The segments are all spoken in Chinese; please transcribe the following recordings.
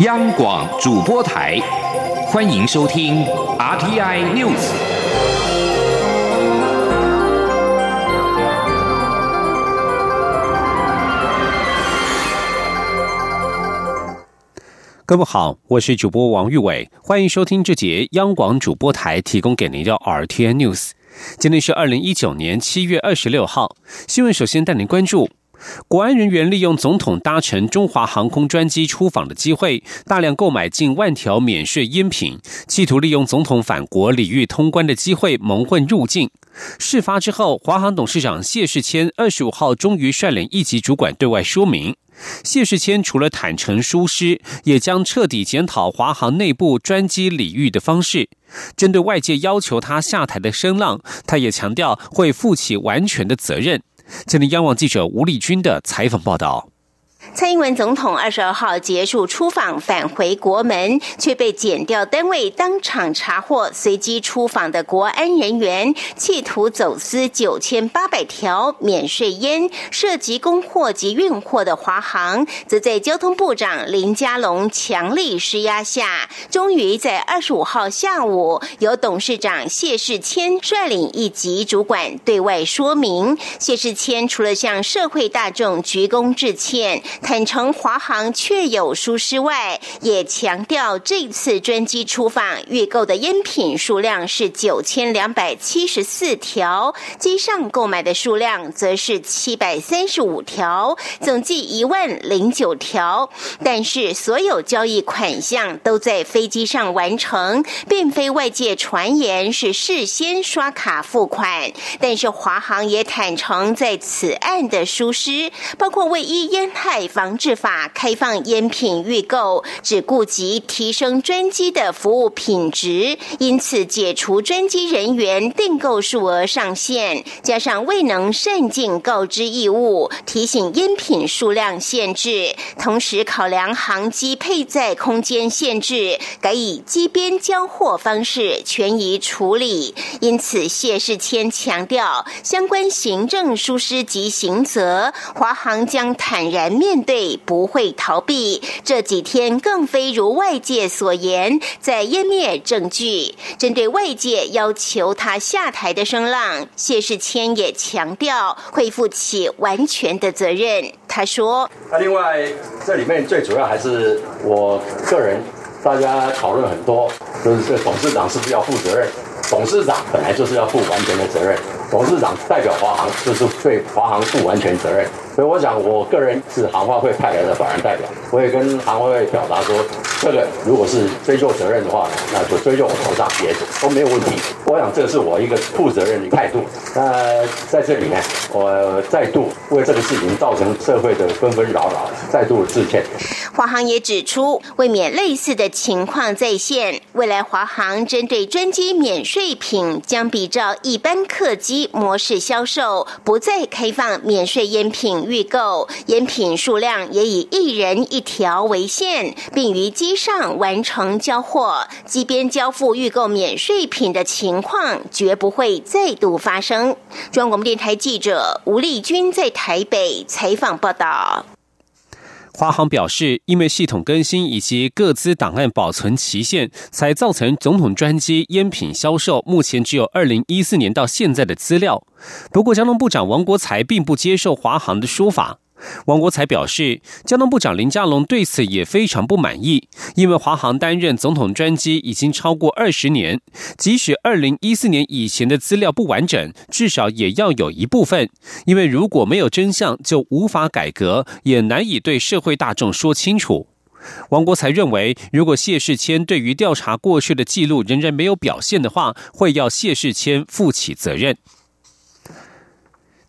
央广主播台，欢迎收听 RTI News。各位好，我是主播王玉伟，欢迎收听这节央广主播台提供给您的 RTI News。今天是二零一九年七月二十六号，新闻首先带您关注。国安人员利用总统搭乘中华航空专机出访的机会，大量购买近万条免税烟品，企图利用总统返国礼遇通关的机会蒙混入境。事发之后，华航董事长谢世谦二十五号终于率领一级主管对外说明。谢世谦除了坦诚疏失，也将彻底检讨华航内部专机礼遇的方式。针对外界要求他下台的声浪，他也强调会负起完全的责任。今天，央网记者吴立军的采访报道。蔡英文总统二十二号结束出访，返回国门，却被检调单位当场查获，随机出访的国安人员企图走私九千八百条免税烟，涉及供货及运货的华航，则在交通部长林佳龙强力施压下，终于在二十五号下午，由董事长谢世谦率领一级主管对外说明。谢世谦除了向社会大众鞠躬致歉。坦承华航确有疏失外，也强调这次专机出访预购的烟品数量是九千两百七十四条，机上购买的数量则是七百三十五条，总计一万零九条。但是所有交易款项都在飞机上完成，并非外界传言是事先刷卡付款。但是华航也坦承在此案的疏失，包括为依烟害。防治法开放烟品预购，只顾及提升专机的服务品质，因此解除专机人员订购数额上限，加上未能善尽告知义务，提醒烟品数量限制，同时考量航机配载空间限制，改以机边交货方式权宜处理。因此，谢世谦强调，相关行政疏失及刑责，华航将坦然面。对不会逃避，这几天更非如外界所言，在湮灭证据。针对外界要求他下台的声浪，谢世谦也强调会负起完全的责任。他说：“那另外这里面最主要还是我个人，大家讨论很多，就是这董事长是不是要负责任？董事长本来就是要负完全的责任，董事长代表华航，就是对华航负完全责任。”所以我想，我个人是航花会派来的法人代表，我也跟航花会表达说，这个如果是追究责任的话，那就追究我头上也都没有问题。我想，这是我一个负责任的态度。那在这里呢，我再度为这个事情造成社会的纷纷扰扰，再度致歉。华航也指出，为免类似的情况再现，未来华航针对专机免税品将比照一般客机模式销售，不再开放免税烟品。预购烟品数量也以一人一条为限，并于机上完成交货。即边交付预购免税品的情况绝不会再度发生。中央广播电台记者吴丽君在台北采访报道。华航表示，因为系统更新以及各资档案保存期限，才造成总统专机烟品销售目前只有二零一四年到现在的资料。不过，交通部长王国才并不接受华航的说法。王国才表示，交通部长林佳龙对此也非常不满意，因为华航担任总统专机已经超过二十年，即使二零一四年以前的资料不完整，至少也要有一部分，因为如果没有真相，就无法改革，也难以对社会大众说清楚。王国才认为，如果谢世谦对于调查过去的记录仍然没有表现的话，会要谢世谦负起责任。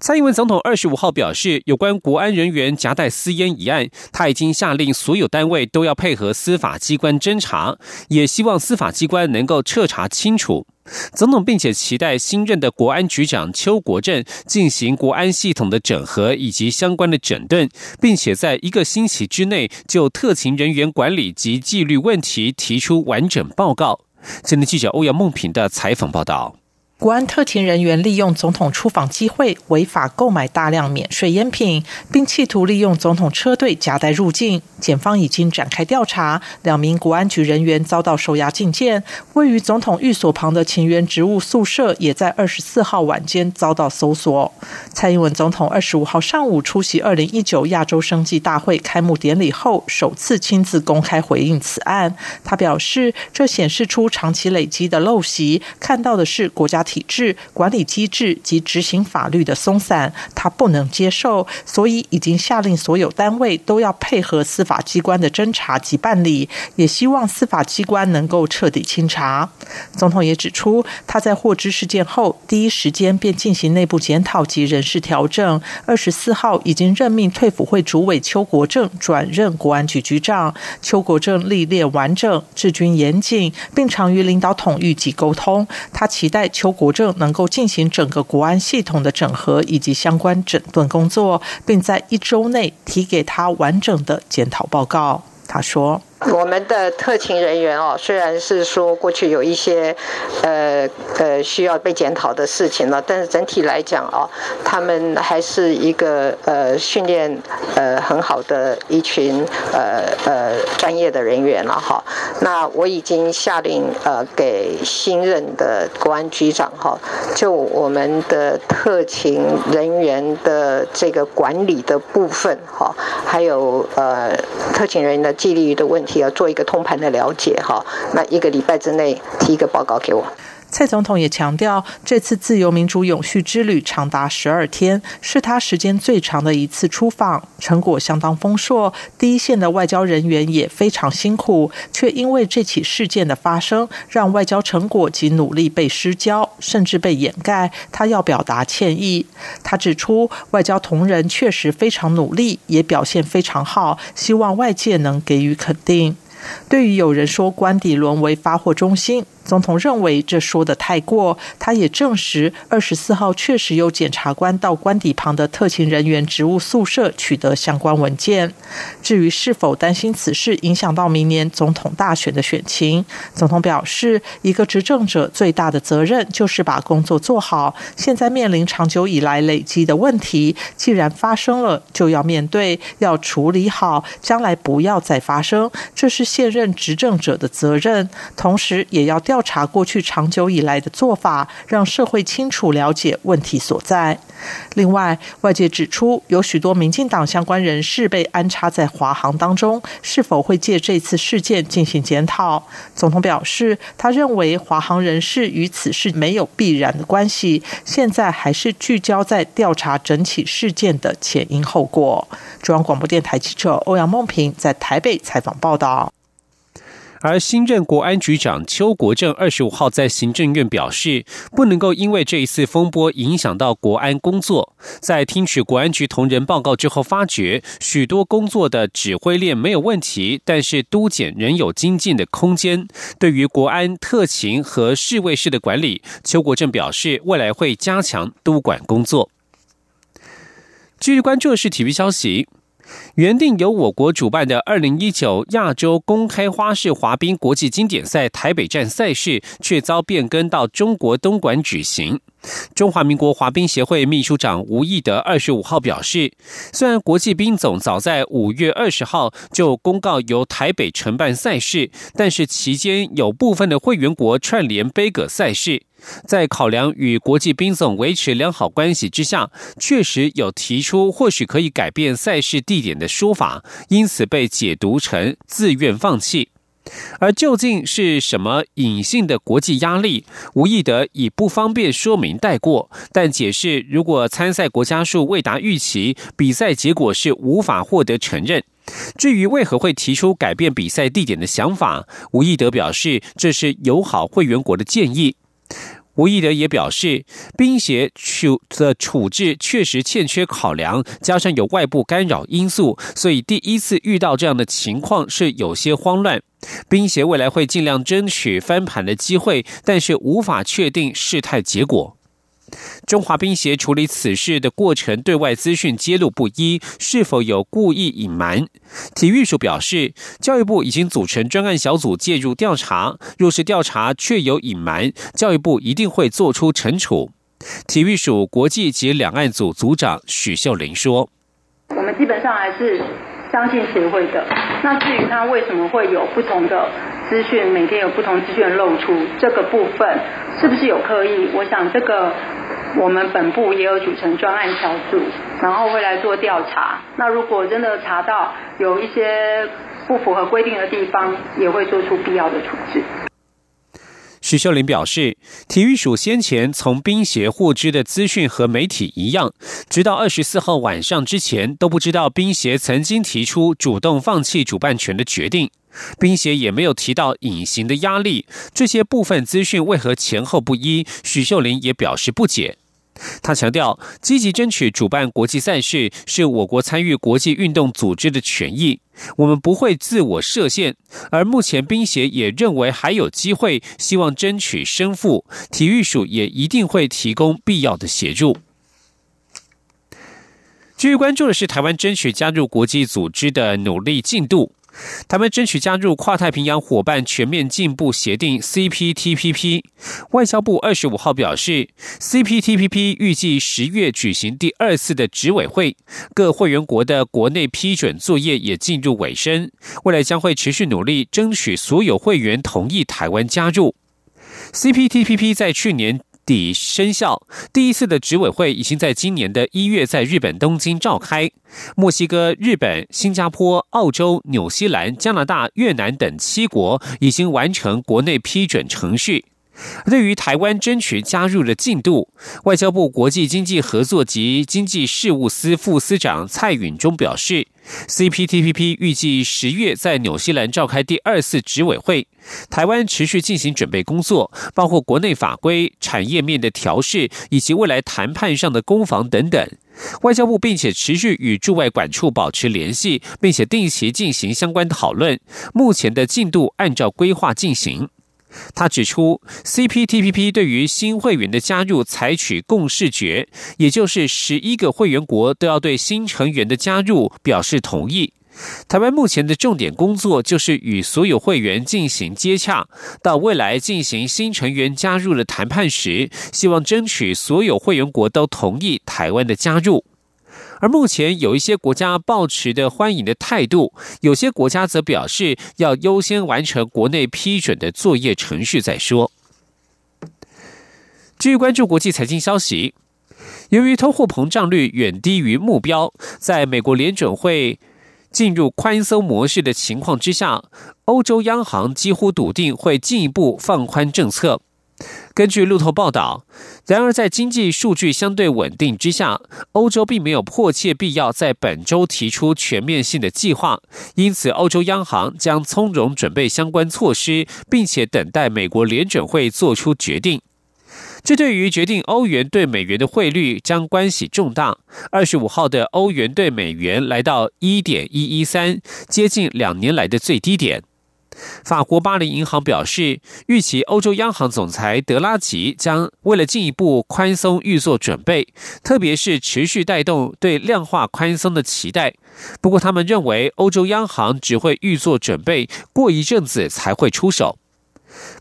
蔡英文总统二十五号表示，有关国安人员夹带私烟一案，他已经下令所有单位都要配合司法机关侦查，也希望司法机关能够彻查清楚。总统并且期待新任的国安局长邱国正进行国安系统的整合以及相关的整顿，并且在一个星期之内就特勤人员管理及纪律问题提出完整报告。今天记者欧阳梦平的采访报道。国安特勤人员利用总统出访机会违法购买大量免税烟品，并企图利用总统车队夹带入境。检方已经展开调查，两名国安局人员遭到收押禁见。位于总统寓所旁的勤员职务宿舍也在二十四号晚间遭到搜索。蔡英文总统二十五号上午出席二零一九亚洲生计大会开幕典礼后，首次亲自公开回应此案。他表示，这显示出长期累积的陋习，看到的是国家。体制管理机制及执行法律的松散，他不能接受，所以已经下令所有单位都要配合司法机关的侦查及办理，也希望司法机关能够彻底清查。总统也指出，他在获知事件后，第一时间便进行内部检讨及人事调整。二十四号已经任命退辅会主委邱国正转任国安局局长。邱国正历练完整，治军严谨，并常与领导统御及沟通。他期待邱。国政能够进行整个国安系统的整合以及相关整顿工作，并在一周内提给他完整的检讨报告。他说。我们的特勤人员哦，虽然是说过去有一些呃呃需要被检讨的事情了，但是整体来讲哦，他们还是一个呃训练呃很好的一群呃呃专业的人员了哈。那我已经下令呃给新任的国安局长哈，就我们的特勤人员的这个管理的部分哈，还有呃特勤人员的纪律的问。要做一个通盘的了解哈，那一个礼拜之内提一个报告给我。蔡总统也强调，这次自由民主永续之旅长达十二天，是他时间最长的一次出访，成果相当丰硕。第一线的外交人员也非常辛苦，却因为这起事件的发生，让外交成果及努力被失焦，甚至被掩盖。他要表达歉意。他指出，外交同仁确实非常努力，也表现非常好，希望外界能给予肯定。对于有人说官邸沦为发货中心。总统认为这说的太过，他也证实二十四号确实有检察官到官邸旁的特勤人员职务宿舍取得相关文件。至于是否担心此事影响到明年总统大选的选情，总统表示，一个执政者最大的责任就是把工作做好。现在面临长久以来累积的问题，既然发生了，就要面对，要处理好，将来不要再发生，这是现任执政者的责任。同时，也要调。调查过去长久以来的做法，让社会清楚了解问题所在。另外，外界指出有许多民进党相关人士被安插在华航当中，是否会借这次事件进行检讨？总统表示，他认为华航人士与此事没有必然的关系，现在还是聚焦在调查整起事件的前因后果。中央广播电台记者欧阳梦平在台北采访报道。而新任国安局长邱国正二十五号在行政院表示，不能够因为这一次风波影响到国安工作。在听取国安局同仁报告之后，发觉许多工作的指挥链没有问题，但是督检仍有精进的空间。对于国安特勤和侍卫室的管理，邱国正表示，未来会加强督管工作。继续关注的是体育消息。原定由我国主办的二零一九亚洲公开花式滑冰国际经典赛台北站赛事，却遭变更到中国东莞举行。中华民国滑冰协会秘书长吴义德二十五号表示，虽然国际冰总早在五月二十号就公告由台北承办赛事，但是期间有部分的会员国串联杯葛赛事。在考量与国际冰总维持良好关系之下，确实有提出或许可以改变赛事地点的说法，因此被解读成自愿放弃。而究竟是什么隐性的国际压力，吴义德以不方便说明带过，但解释如果参赛国家数未达预期，比赛结果是无法获得承认。至于为何会提出改变比赛地点的想法，吴义德表示这是友好会员国的建议。吴义德也表示，冰协处的处置确实欠缺考量，加上有外部干扰因素，所以第一次遇到这样的情况是有些慌乱。冰协未来会尽量争取翻盘的机会，但是无法确定事态结果。中华冰协处理此事的过程对外资讯揭露不一，是否有故意隐瞒？体育署表示，教育部已经组成专案小组介入调查，若是调查确有隐瞒，教育部一定会做出惩处。体育署国际及两岸组组长许秀玲说：“我们基本上还是相信协会的。那至于他为什么会有不同的资讯，每天有不同资讯露出，这个部分是不是有刻意？我想这个。”我们本部也有组成专案小组，然后会来做调查。那如果真的查到有一些不符合规定的地方，也会做出必要的处置。许秀玲表示，体育署先前从冰协获知的资讯和媒体一样，直到二十四号晚上之前都不知道冰协曾经提出主动放弃主办权的决定。冰协也没有提到隐形的压力，这些部分资讯为何前后不一？许秀玲也表示不解。他强调，积极争取主办国际赛事是我国参与国际运动组织的权益，我们不会自我设限。而目前冰协也认为还有机会，希望争取胜负，体育署也一定会提供必要的协助。继续关注的是台湾争取加入国际组织的努力进度。台湾争取加入跨太平洋伙伴全面进步协定 （CPTPP）。外交部二十五号表示，CPTPP 预计十月举行第二次的执委会，各会员国的国内批准作业也进入尾声。未来将会持续努力，争取所有会员同意台湾加入 CPTPP。在去年。底生效，第一次的执委会已经在今年的一月在日本东京召开。墨西哥、日本、新加坡、澳洲、纽西兰、加拿大、越南等七国已经完成国内批准程序。对于台湾争取加入的进度，外交部国际经济合作及经济事务司副司长蔡允中表示，CPTPP 预计十月在纽西兰召开第二次执委会，台湾持续进行准备工作，包括国内法规、产业面的调试以及未来谈判上的攻防等等。外交部并且持续与驻外管处保持联系，并且定期进行相关讨论，目前的进度按照规划进行。他指出，CPTPP 对于新会员的加入采取共视觉，也就是十一个会员国都要对新成员的加入表示同意。台湾目前的重点工作就是与所有会员进行接洽，到未来进行新成员加入的谈判时，希望争取所有会员国都同意台湾的加入。而目前有一些国家抱持的欢迎的态度，有些国家则表示要优先完成国内批准的作业程序再说。继续关注国际财经消息，由于通货膨胀率远低于目标，在美国联准会进入宽松模式的情况之下，欧洲央行几乎笃定会进一步放宽政策。根据路透报道，然而在经济数据相对稳定之下，欧洲并没有迫切必要在本周提出全面性的计划，因此欧洲央行将从容准备相关措施，并且等待美国联准会做出决定。这对于决定欧元对美元的汇率将关系重大。二十五号的欧元对美元来到一点一一三，接近两年来的最低点。法国巴黎银行表示，预期欧洲央行总裁德拉吉将为了进一步宽松预做准备，特别是持续带动对量化宽松的期待。不过，他们认为欧洲央行只会预做准备，过一阵子才会出手。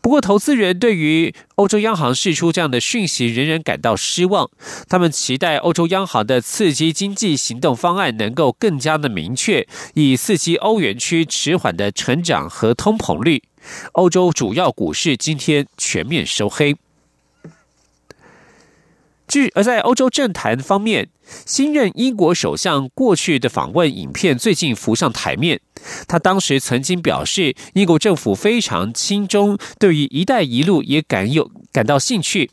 不过，投资人对于欧洲央行释出这样的讯息仍然感到失望。他们期待欧洲央行的刺激经济行动方案能够更加的明确，以刺激欧元区迟缓的成长和通膨率。欧洲主要股市今天全面收黑。据而在欧洲政坛方面，新任英国首相过去的访问影片最近浮上台面。他当时曾经表示，英国政府非常亲中，对于“一带一路”也感有感到兴趣。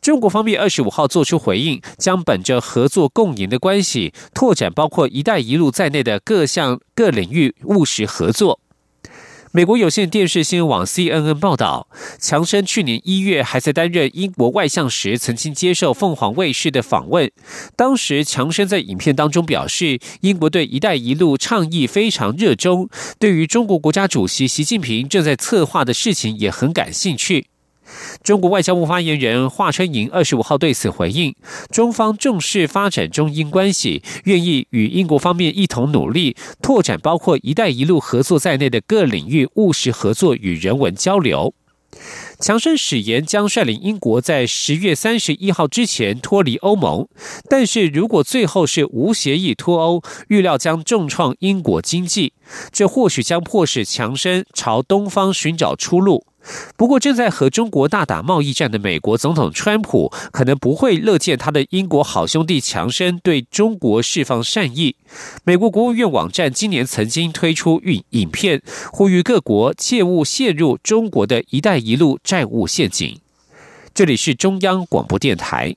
中国方面二十五号做出回应，将本着合作共赢的关系，拓展包括“一带一路”在内的各项各领域务实合作。美国有线电视新闻网 CNN 报道，强生去年一月还在担任英国外相时，曾经接受凤凰卫视的访问。当时，强生在影片当中表示，英国对“一带一路”倡议非常热衷，对于中国国家主席习近平正在策划的事情也很感兴趣。中国外交部发言人华春莹二十五号对此回应，中方重视发展中英关系，愿意与英国方面一同努力，拓展包括“一带一路”合作在内的各领域务实合作与人文交流。强生誓言将率领英国在十月三十一号之前脱离欧盟，但是如果最后是无协议脱欧，预料将重创英国经济，这或许将迫使强生朝东方寻找出路。不过，正在和中国大打贸易战的美国总统川普，可能不会乐见他的英国好兄弟强生对中国释放善意。美国国务院网站今年曾经推出影影片，呼吁各国切勿陷入中国的一带一路债务陷阱。这里是中央广播电台。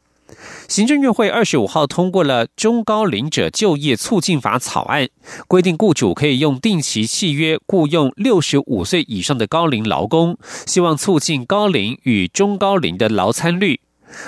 行政院会二十五号通过了《中高龄者就业促进法》草案，规定雇主可以用定期契约雇佣六十五岁以上的高龄劳工，希望促进高龄与中高龄的劳参率。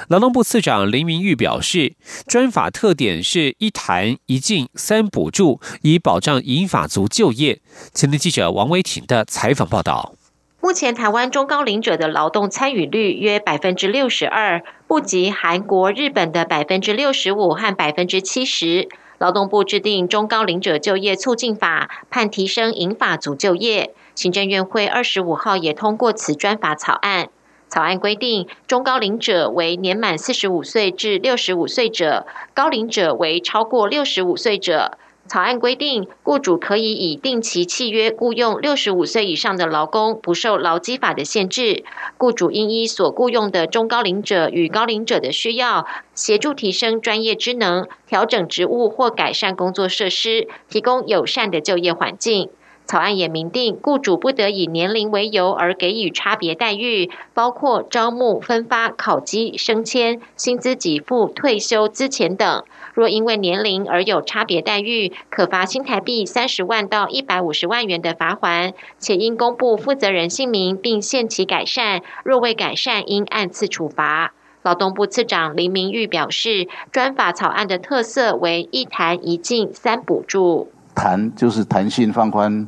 劳动部次长林明玉表示，专法特点是一谈一进三补助，以保障银发族就业。前天记者王维婷的采访报道。目前台湾中高龄者的劳动参与率约百分之六十二，不及韩国、日本的百分之六十五和百分之七十。劳动部制定中高龄者就业促进法，盼提升银发族就业。行政院会二十五号也通过此专法草案。草案规定，中高龄者为年满四十五岁至六十五岁者，高龄者为超过六十五岁者。草案规定，雇主可以以定期契约雇佣六十五岁以上的劳工，不受劳基法的限制。雇主应依所雇佣的中高龄者与高龄者的需要，协助提升专业知能，调整职务或改善工作设施，提供友善的就业环境。草案也明定，雇主不得以年龄为由而给予差别待遇，包括招募、分发、考绩、升迁、薪资给付、退休资遣等。若因为年龄而有差别待遇，可罚新台币三十万到一百五十万元的罚款，且应公布负责人姓名并限期改善。若未改善，应按次处罚。劳动部次长林明玉表示，专法草案的特色为一谈一进三补助。谈就是弹性放宽，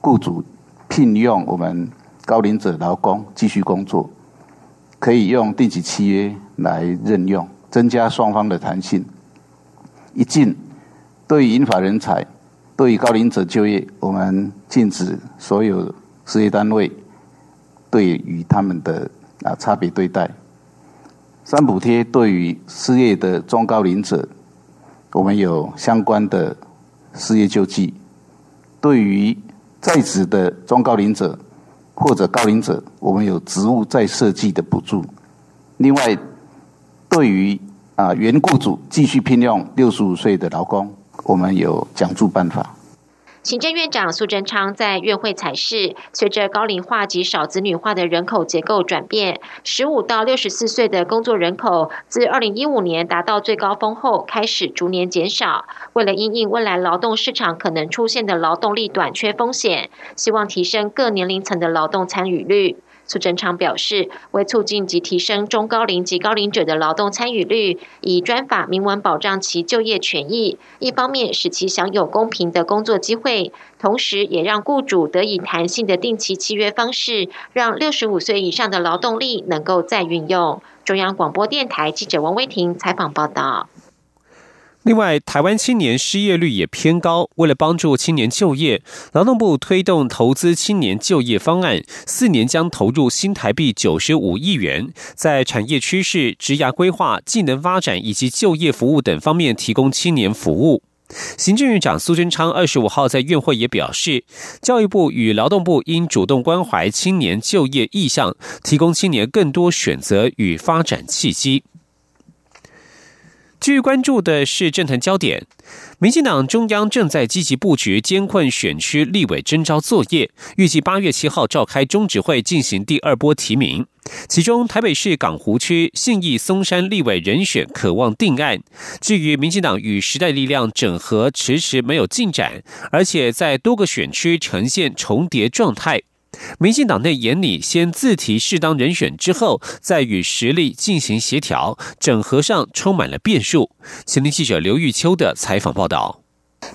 雇主聘用我们高龄者劳工继续工作，可以用定期契约来任用，增加双方的弹性。一进，对于银发人才，对于高龄者就业，我们禁止所有事业单位对于他们的啊差别对待。三补贴对于失业的中高龄者，我们有相关的失业救济；对于在职的中高龄者或者高龄者，我们有职务再设计的补助。另外，对于啊，原雇主继续聘用六十五岁的劳工，我们有奖助办法。行政院长苏贞昌在院会采示，随着高龄化及少子女化的人口结构转变，十五到六十四岁的工作人口自二零一五年达到最高峰后，开始逐年减少。为了因应未来劳动市场可能出现的劳动力短缺风险，希望提升各年龄层的劳动参与率。苏贞昌表示，为促进及提升中高龄及高龄者的劳动参与率，以专法明文保障其就业权益，一方面使其享有公平的工作机会，同时也让雇主得以弹性的定期契约方式，让六十五岁以上的劳动力能够再运用。中央广播电台记者王威婷采访报道。另外，台湾青年失业率也偏高。为了帮助青年就业，劳动部推动投资青年就业方案，四年将投入新台币九十五亿元，在产业趋势、职涯规划、技能发展以及就业服务等方面提供青年服务。行政院长苏贞昌二十五号在院会也表示，教育部与劳动部应主动关怀青年就业意向，提供青年更多选择与发展契机。继续关注的是政坛焦点，民进党中央正在积极布局监困选区立委征召作业，预计八月七号召开中执会进行第二波提名。其中，台北市港湖区信义松山立委人选渴望定案。至于民进党与时代力量整合迟迟没有进展，而且在多个选区呈现重叠状态。民进党内眼里，先自提适当人选之后，再与实力进行协调，整合上充满了变数。前听记者刘玉秋的采访报道。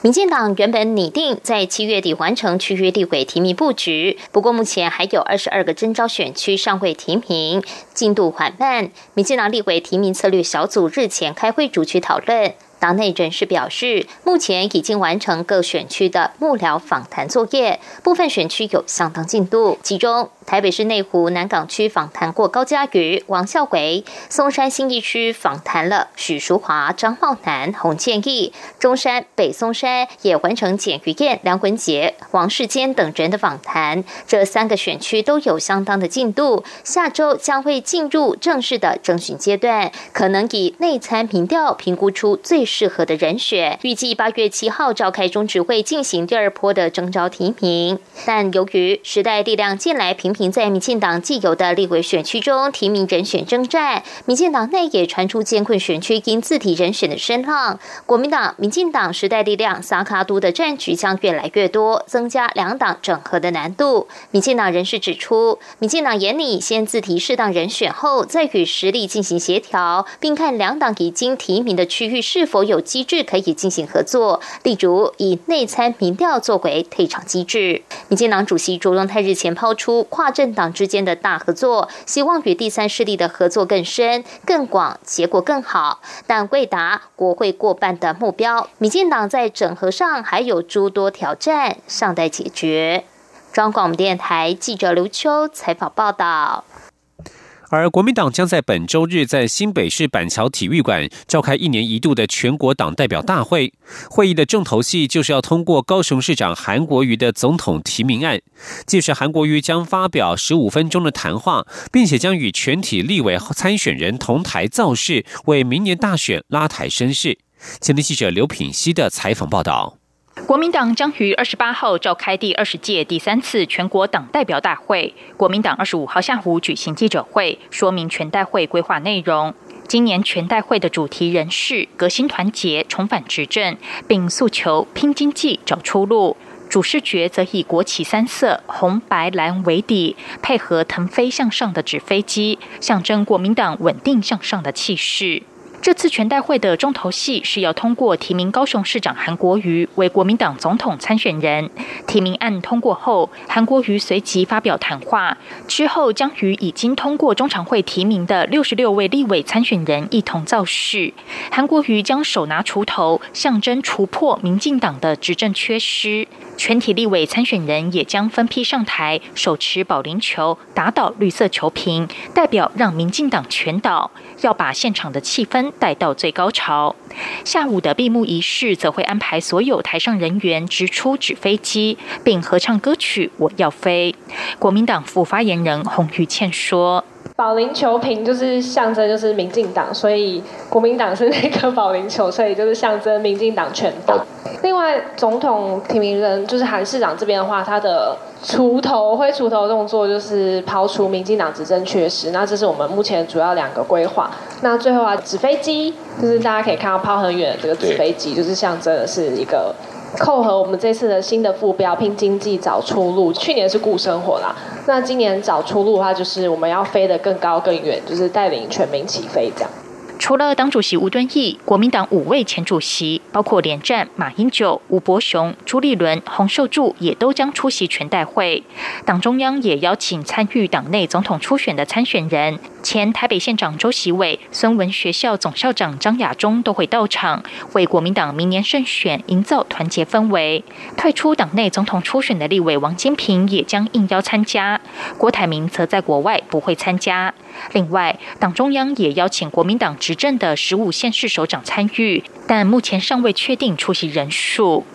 民进党原本拟定在七月底完成区域立委提名布局，不过目前还有二十二个征召选区尚未提名，进度缓慢。民进党立委提名策略小组日前开会主持讨论。党内人士表示，目前已经完成各选区的幕僚访谈作业，部分选区有相当进度。其中，台北市内湖南港区访谈过高嘉瑜、王孝伟；松山新义区访谈了许淑华、张茂南、洪建义；中山北松山也完成简于燕、梁文杰、王世坚等人的访谈。这三个选区都有相当的进度，下周将会进入正式的征询阶段，可能以内参民调评估出最适合的人选。预计八月七号召开中执会进行第二波的征召提名，但由于时代力量近来频频在民进党既有的立委选区中提名人选征战，民进党内也传出艰困选区因自提人选的声浪。国民党、民进党、时代力量、萨卡都的战局将越来越多，增加两党整合的难度。民进党人士指出，民进党眼里先自提适当人选后，再与实力进行协调，并看两党已经提名的区域是否否有机制可以进行合作，例如以内参民调作为退场机制。民进党主席卓荣泰日前抛出。跨政党之间的大合作，希望与第三势力的合作更深、更广，结果更好，但未达国会过半的目标。民进党在整合上还有诸多挑战尚待解决。中广电台记者刘秋采访报道。而国民党将在本周日在新北市板桥体育馆召开一年一度的全国党代表大会。会议的重头戏就是要通过高雄市长韩国瑜的总统提名案。届时，韩国瑜将发表十五分钟的谈话，并且将与全体立委参选人同台造势，为明年大选拉抬声势。前天记者刘品熙的采访报道。国民党将于二十八号召开第二十届第三次全国党代表大会。国民党二十五号下午举行记者会，说明全代会规划内容。今年全代会的主题人士革新团结，重返执政，并诉求拼经济找出路。主视觉则以国旗三色红白蓝为底，配合腾飞向上的纸飞机，象征国民党稳定向上的气势。这次全代会的重头戏是要通过提名高雄市长韩国瑜为国民党总统参选人。提名案通过后，韩国瑜随即发表谈话，之后将与已经通过中常会提名的六十六位立委参选人一同造势。韩国瑜将手拿锄头，象征锄破民进党的执政缺失。全体立委参选人也将分批上台，手持保龄球打倒绿色球瓶，代表让民进党全倒，要把现场的气氛带到最高潮。下午的闭幕仪式则会安排所有台上人员直出纸飞机，并合唱歌曲《我要飞》。国民党副发言人洪玉倩说。保龄球瓶就是象征，就是民进党，所以国民党是那个保龄球，所以就是象征民进党全党。另外，总统提名人就是韩市长这边的话，他的锄头挥锄头动作就是抛出民进党执政缺失。那这是我们目前主要两个规划。那最后啊，纸飞机就是大家可以看到抛很远的这个纸飞机，就是象征的是一个。扣合我们这次的新的副标，拼经济找出路。去年是顾生活啦，那今年找出路的话，就是我们要飞得更高更远，就是带领全民起飞这样。除了党主席吴敦义，国民党五位前主席，包括连战、马英九、吴伯雄、朱立伦、洪秀柱，也都将出席全代会。党中央也邀请参与党内总统初选的参选人。前台北县长周习伟、孙文学校总校长张亚中都会到场，为国民党明年胜选营造团结氛围。退出党内总统初选的立委王金平也将应邀参加，郭台铭则在国外不会参加。另外，党中央也邀请国民党执政的十五县市首长参与，但目前尚未确定出席人数。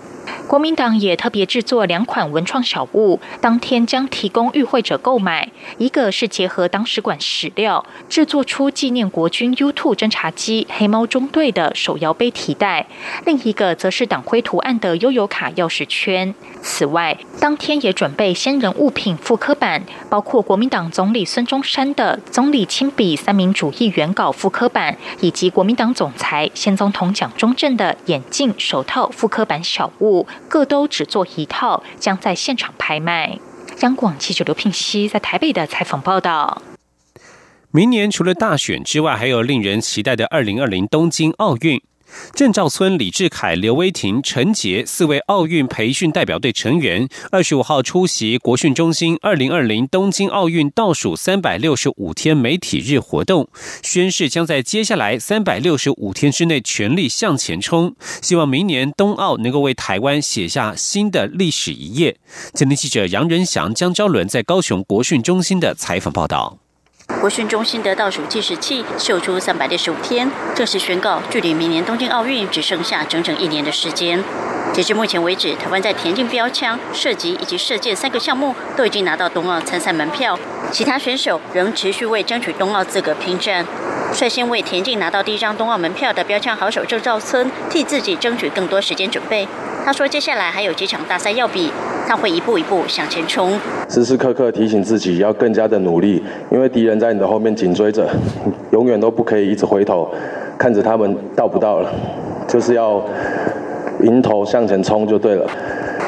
国民党也特别制作两款文创小物，当天将提供与会者购买。一个是结合党史馆史料，制作出纪念国军 U2 侦察机黑猫中队的手摇杯提袋；另一个则是党徽图案的悠游卡钥匙圈。此外，当天也准备先人物品复刻版，包括国民党总理孙中山的总理亲笔三民主义原稿复刻版，以及国民党总裁先总统蒋中正的眼镜、手套复刻版小物，各都只做一套，将在现场拍卖。央广记者刘聘熙在台北的采访报道。明年除了大选之外，还有令人期待的二零二零东京奥运。郑兆村、李志凯、刘威婷、陈杰四位奥运培训代表队成员，二十五号出席国训中心二零二零东京奥运倒数三百六十五天媒体日活动，宣誓将在接下来三百六十五天之内全力向前冲，希望明年冬奥能够为台湾写下新的历史一页。今天记者杨仁祥、江昭伦在高雄国训中心的采访报道。国训中心的倒数计时器秀出三百六十五天，正式宣告距离明年东京奥运只剩下整整一年的时间。截至目前为止，台湾在田径标枪、射击以及射箭三个项目都已经拿到冬奥参赛门票，其他选手仍持续为争取冬奥资格拼战。率先为田径拿到第一张冬奥门票的标枪好手郑兆森，替自己争取更多时间准备。他说：“接下来还有几场大赛要比。”他会一步一步向前冲，时时刻刻提醒自己要更加的努力，因为敌人在你的后面紧追着，永远都不可以一直回头看着他们到不到了，就是要迎头向前冲就对了。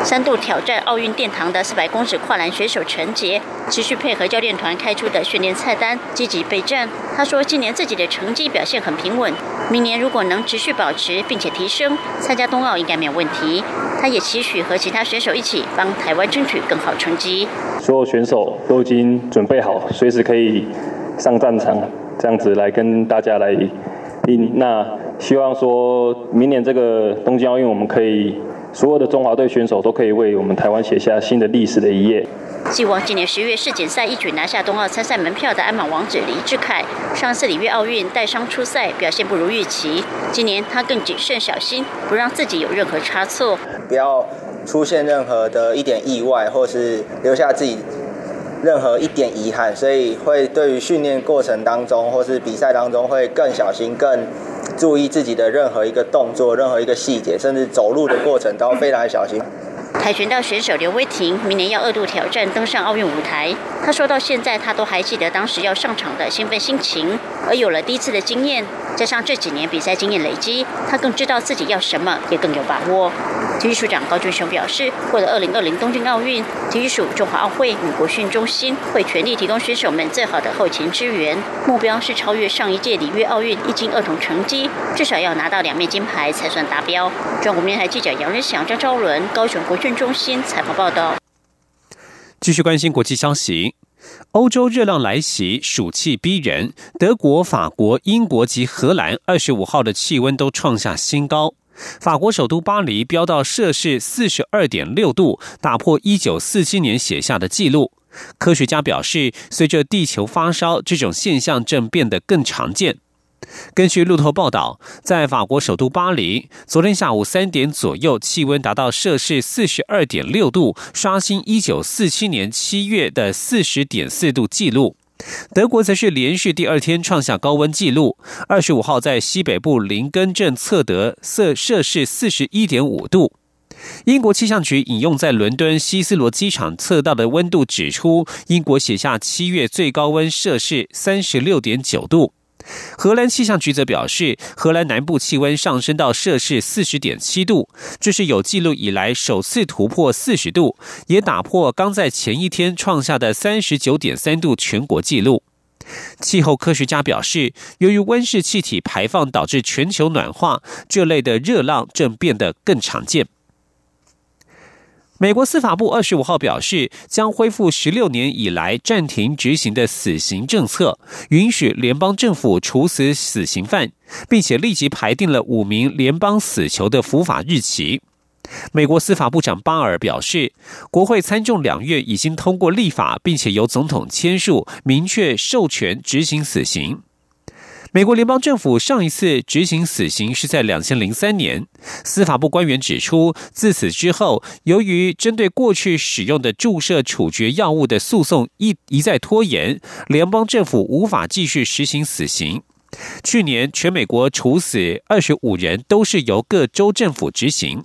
三度挑战奥运殿堂的四百公尺跨栏选手陈杰，持续配合教练团开出的训练菜单，积极备战。他说，今年自己的成绩表现很平稳，明年如果能持续保持并且提升，参加冬奥应该没有问题。他也期许和其他选手一起帮台湾争取更好成绩。所有选手都已经准备好，随时可以上战场，这样子来跟大家来比。那希望说明年这个东京奥运，我们可以。所有的中华队选手都可以为我们台湾写下新的历史的一页。希望今年十月世锦赛一举拿下冬奥参赛门票的鞍马王子李志凯，上次里约奥运带伤出赛，表现不如预期。今年他更谨慎小心，不让自己有任何差错，不要出现任何的一点意外，或是留下自己任何一点遗憾。所以会对于训练过程当中，或是比赛当中，会更小心，更。注意自己的任何一个动作，任何一个细节，甚至走路的过程都要非常小心。跆拳道选手刘威婷明年要二度挑战登上奥运舞台。他说到现在，他都还记得当时要上场的兴奋心情。而有了第一次的经验，加上这几年比赛经验累积，他更知道自己要什么，也更有把握。体育署长高俊雄表示，为了2020东京奥运，体育署、中华奥会、美国训中心会全力提供选手们最好的后勤支援，目标是超越上一届里约奥运一金二铜成绩，至少要拿到两面金牌才算达标。中国面台记者杨仁祥、张昭伦，高雄国训中心采访报道。继续关心国际消息，欧洲热浪来袭，暑气逼人，德国、法国、英国及荷兰二十五号的气温都创下新高。法国首都巴黎飙到摄氏四十二点六度，打破一九四七年写下的纪录。科学家表示，随着地球发烧，这种现象正变得更常见。根据路透报道，在法国首都巴黎，昨天下午三点左右，气温达到摄氏四十二点六度，刷新一九四七年七月的四十点四度纪录。德国则是连续第二天创下高温纪录，二十五号在西北部林根镇测得摄摄氏四十一点五度。英国气象局引用在伦敦希斯罗机场测到的温度指出，英国写下七月最高温摄氏三十六点九度。荷兰气象局则表示，荷兰南部气温上升到摄氏四十点七度，这是有记录以来首次突破四十度，也打破刚在前一天创下的三十九点三度全国纪录。气候科学家表示，由于温室气体排放导致全球暖化，这类的热浪正变得更常见。美国司法部二十五号表示，将恢复十六年以来暂停执行的死刑政策，允许联邦政府处死死刑犯，并且立即排定了五名联邦死囚的伏法日期。美国司法部长巴尔表示，国会参众两院已经通过立法，并且由总统签署，明确授权执行死刑。美国联邦政府上一次执行死刑是在两千零三年。司法部官员指出，自此之后，由于针对过去使用的注射处决药物的诉讼一一再拖延，联邦政府无法继续实行死刑。去年，全美国处死二十五人，都是由各州政府执行。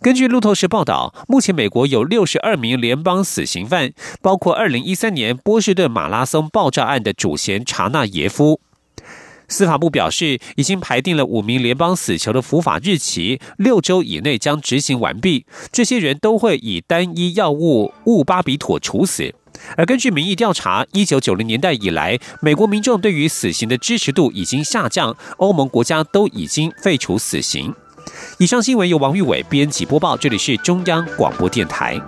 根据路透社报道，目前美国有六十二名联邦死刑犯，包括二零一三年波士顿马拉松爆炸案的主嫌查纳耶夫。司法部表示，已经排定了五名联邦死囚的伏法日期，六周以内将执行完毕。这些人都会以单一药物雾巴比妥处死。而根据民意调查，一九九零年代以来，美国民众对于死刑的支持度已经下降，欧盟国家都已经废除死刑。以上新闻由王玉伟编辑播报，这里是中央广播电台。